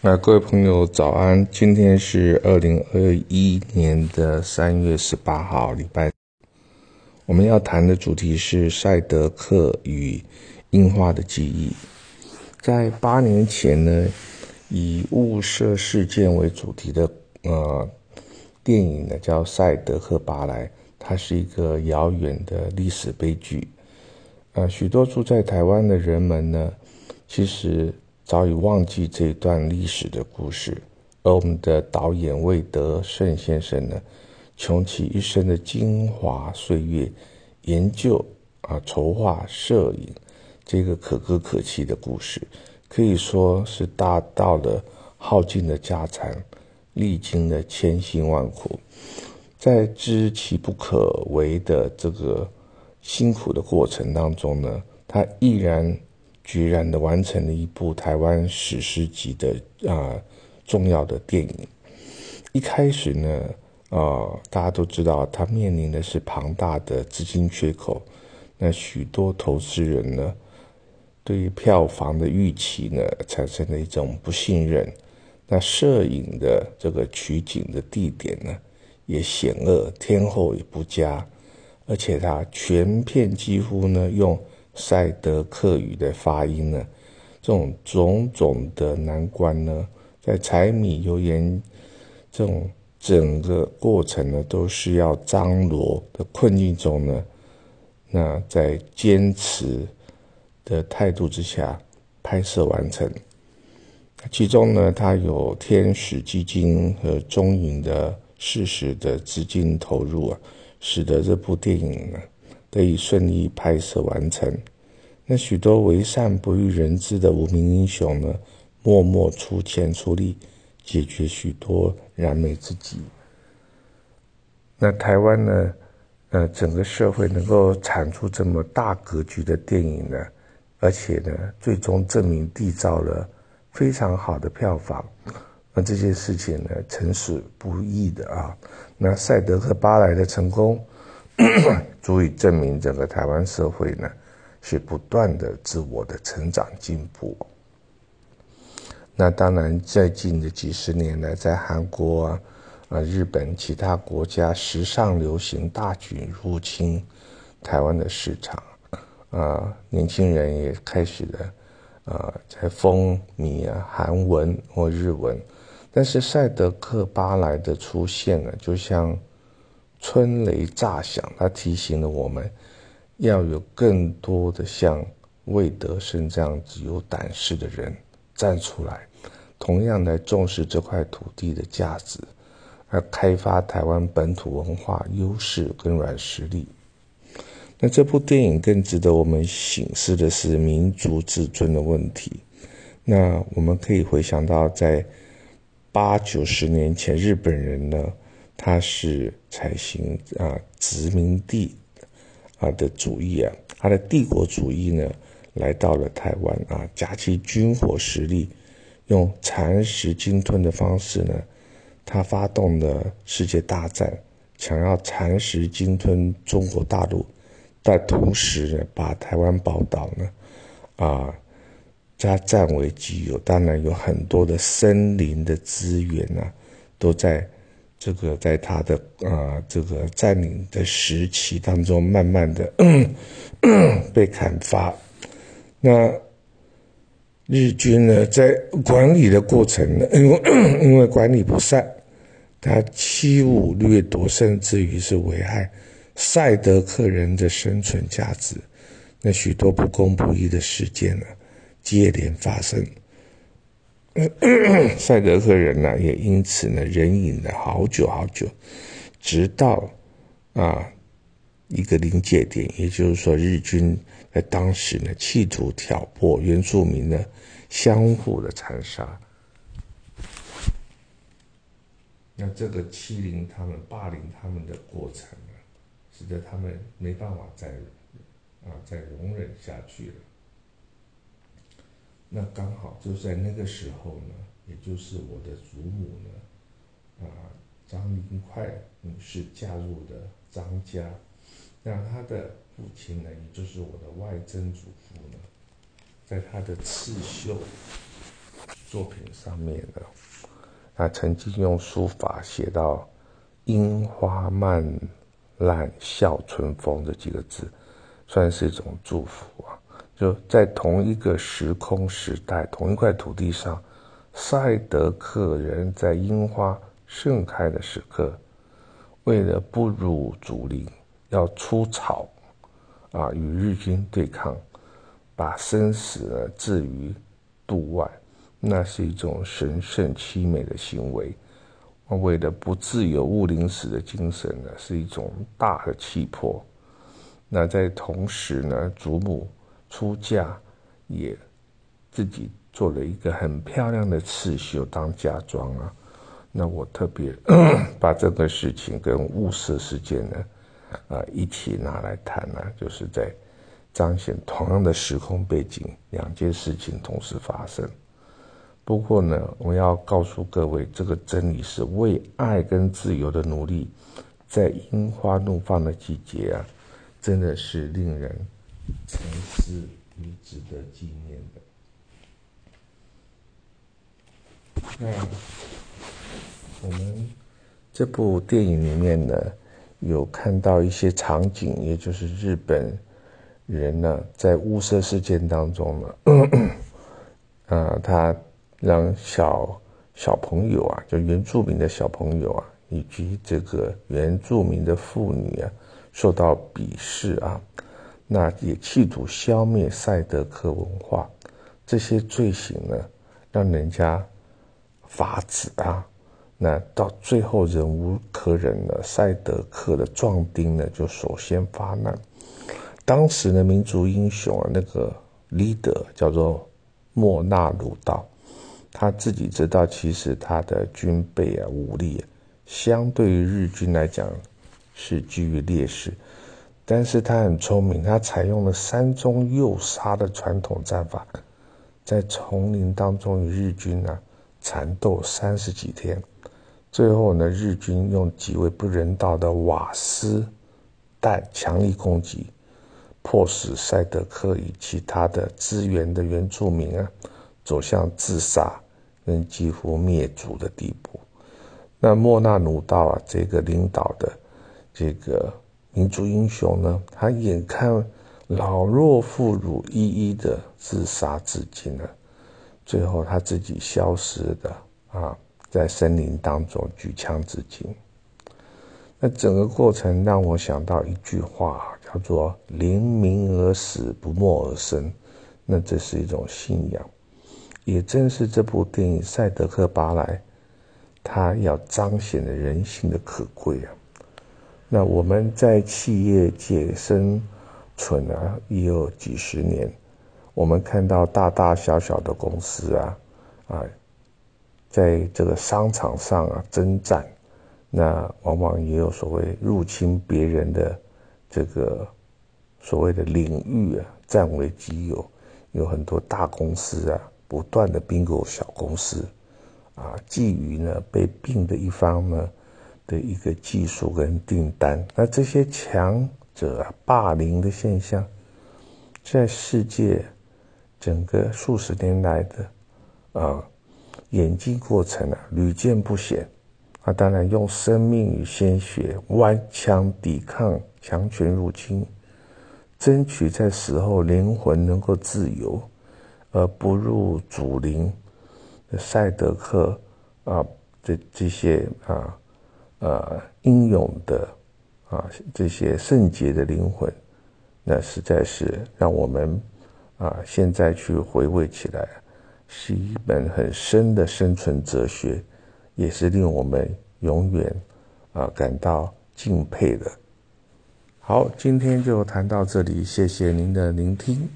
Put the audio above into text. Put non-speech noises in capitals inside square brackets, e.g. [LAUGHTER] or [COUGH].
啊，各位朋友早安！今天是二零二一年的三月十八号，礼拜。我们要谈的主题是赛德克与樱花的记忆。在八年前呢，以雾社事件为主题的呃电影呢，叫《赛德克巴莱》，它是一个遥远的历史悲剧。呃，许多住在台湾的人们呢，其实。早已忘记这段历史的故事，而我们的导演魏德胜先生呢，穷其一生的精华岁月，研究啊筹划摄影这个可歌可泣的故事，可以说是大到了耗尽的家产，历经了千辛万苦，在知其不可为的这个辛苦的过程当中呢，他毅然。居然的完成了一部台湾史诗级的啊重要的电影。一开始呢，呃，大家都知道他面临的是庞大的资金缺口，那许多投资人呢，对于票房的预期呢，产生了一种不信任。那摄影的这个取景的地点呢，也险恶，天候也不佳，而且它全片几乎呢用。赛德克语的发音呢，这种种种的难关呢，在柴米油盐这种整个过程呢，都是要张罗的困境中呢，那在坚持的态度之下拍摄完成。其中呢，它有天使基金和中影的适时的资金投入啊，使得这部电影呢。得以顺利拍摄完成，那许多为善不欲人知的无名英雄呢，默默出钱出力，解决许多燃眉之急。那台湾呢，呃，整个社会能够产出这么大格局的电影呢，而且呢，最终证明缔造了非常好的票房，那这件事情呢，成是不易的啊。那赛德克巴莱的成功。足以证明整个台湾社会呢，是不断的自我的成长进步。那当然，在近的几十年来，在韩国啊、啊日本其他国家，时尚流行大举入侵台湾的市场，啊，年轻人也开始了啊，在风靡啊韩文或日文。但是赛德克巴莱的出现呢，就像。春雷炸响，他提醒了我们，要有更多的像魏德胜这样子有胆识的人站出来，同样来重视这块土地的价值，而开发台湾本土文化优势跟软实力。那这部电影更值得我们醒思的是民族自尊的问题。那我们可以回想到，在八九十年前，日本人呢？他是采行啊殖民地啊的主义啊，他的帝国主义呢来到了台湾啊，夹其军火实力，用蚕食鲸吞的方式呢，他发动了世界大战，想要蚕食鲸吞中国大陆，但同时呢，把台湾宝岛呢啊，加占为己有，当然有很多的森林的资源呢，都在。这个在他的啊这个占领的时期当中，慢慢的 [CLEARS THROAT] 被砍伐。那日军呢，在管理的过程呢，因为 [CLEARS THROAT] 因为管理不善，他欺侮掠夺，甚至于是危害赛德克人的生存价值。那许多不公不义的事件呢，接连发生。[COUGHS] 赛德克人呢，也因此呢，忍隐了好久好久，直到啊一个临界点，也就是说，日军在当时呢，企图挑拨原住民的相互的残杀，那这个欺凌他们、霸凌他们的过程呢，使得他们没办法再啊再容忍下去了。那刚好就在那个时候呢，也就是我的祖母呢，啊，张灵快女士嫁入的张家，那她的父亲呢，也就是我的外曾祖父呢，在他的刺绣作品上面呢，他曾经用书法写到“樱花漫烂笑春风”这几个字，算是一种祝福啊。就在同一个时空时代，同一块土地上，赛德克人在樱花盛开的时刻，为了不辱祖灵，要出草。啊，与日军对抗，把生死呢置于度外，那是一种神圣凄美的行为。为了不自由勿临死的精神呢，是一种大的气魄。那在同时呢，祖母出嫁，也自己做了一个很漂亮的刺绣当嫁妆啊。那我特别 [COUGHS] 把这个事情跟雾社事件呢。啊，一起拿来谈呢，就是在彰显同样的时空背景，两件事情同时发生。不过呢，我要告诉各位，这个真理是为爱跟自由的努力，在樱花怒放的季节啊，真的是令人沉思与值得纪念的。那我们这部电影里面呢？有看到一些场景，也就是日本人呢，在雾社事件当中呢，[CLEARS THROAT] 啊，他让小小朋友啊，就原住民的小朋友啊，以及这个原住民的妇女啊，受到鄙视啊，那也企图消灭赛德克文化，这些罪行呢，让人家发指啊。那到最后忍无可忍了，赛德克的壮丁呢就首先发难。当时的民族英雄啊，那个 leader 叫做莫纳鲁道，他自己知道其实他的军备啊武力相对于日军来讲是居于劣势，但是他很聪明，他采用了山中诱杀的传统战法，在丛林当中与日军呢缠斗三十几天。最后呢，日军用极为不人道的瓦斯弹强力攻击，迫使塞德克与其他的支援的原住民啊，走向自杀跟几乎灭族的地步。那莫纳努道啊，这个领导的这个民族英雄呢，他眼看老弱妇孺一一的自杀自尽了，最后他自己消失的啊。在森林当中举枪自尽，那整个过程让我想到一句话，叫做“临明而死，不默而生”。那这是一种信仰，也正是这部电影《赛德克巴莱》他要彰显的人性的可贵啊。那我们在企业界生存啊，也有几十年，我们看到大大小小的公司啊，啊。在这个商场上啊征战，那往往也有所谓入侵别人的这个所谓的领域啊，占为己有。有很多大公司啊，不断的并购小公司，啊，觊觎呢被并的一方呢的一个技术跟订单。那这些强者霸凌的现象，在世界整个数十年来的啊。演进过程啊，屡见不鲜。啊，当然用生命与鲜血顽强抵抗强权入侵，争取在死后灵魂能够自由，而不入祖灵。赛德克啊，这这些啊，呃，英勇的啊，这些圣洁的灵魂，那实在是让我们啊，现在去回味起来。是一本很深的生存哲学，也是令我们永远啊感到敬佩的。好，今天就谈到这里，谢谢您的聆听。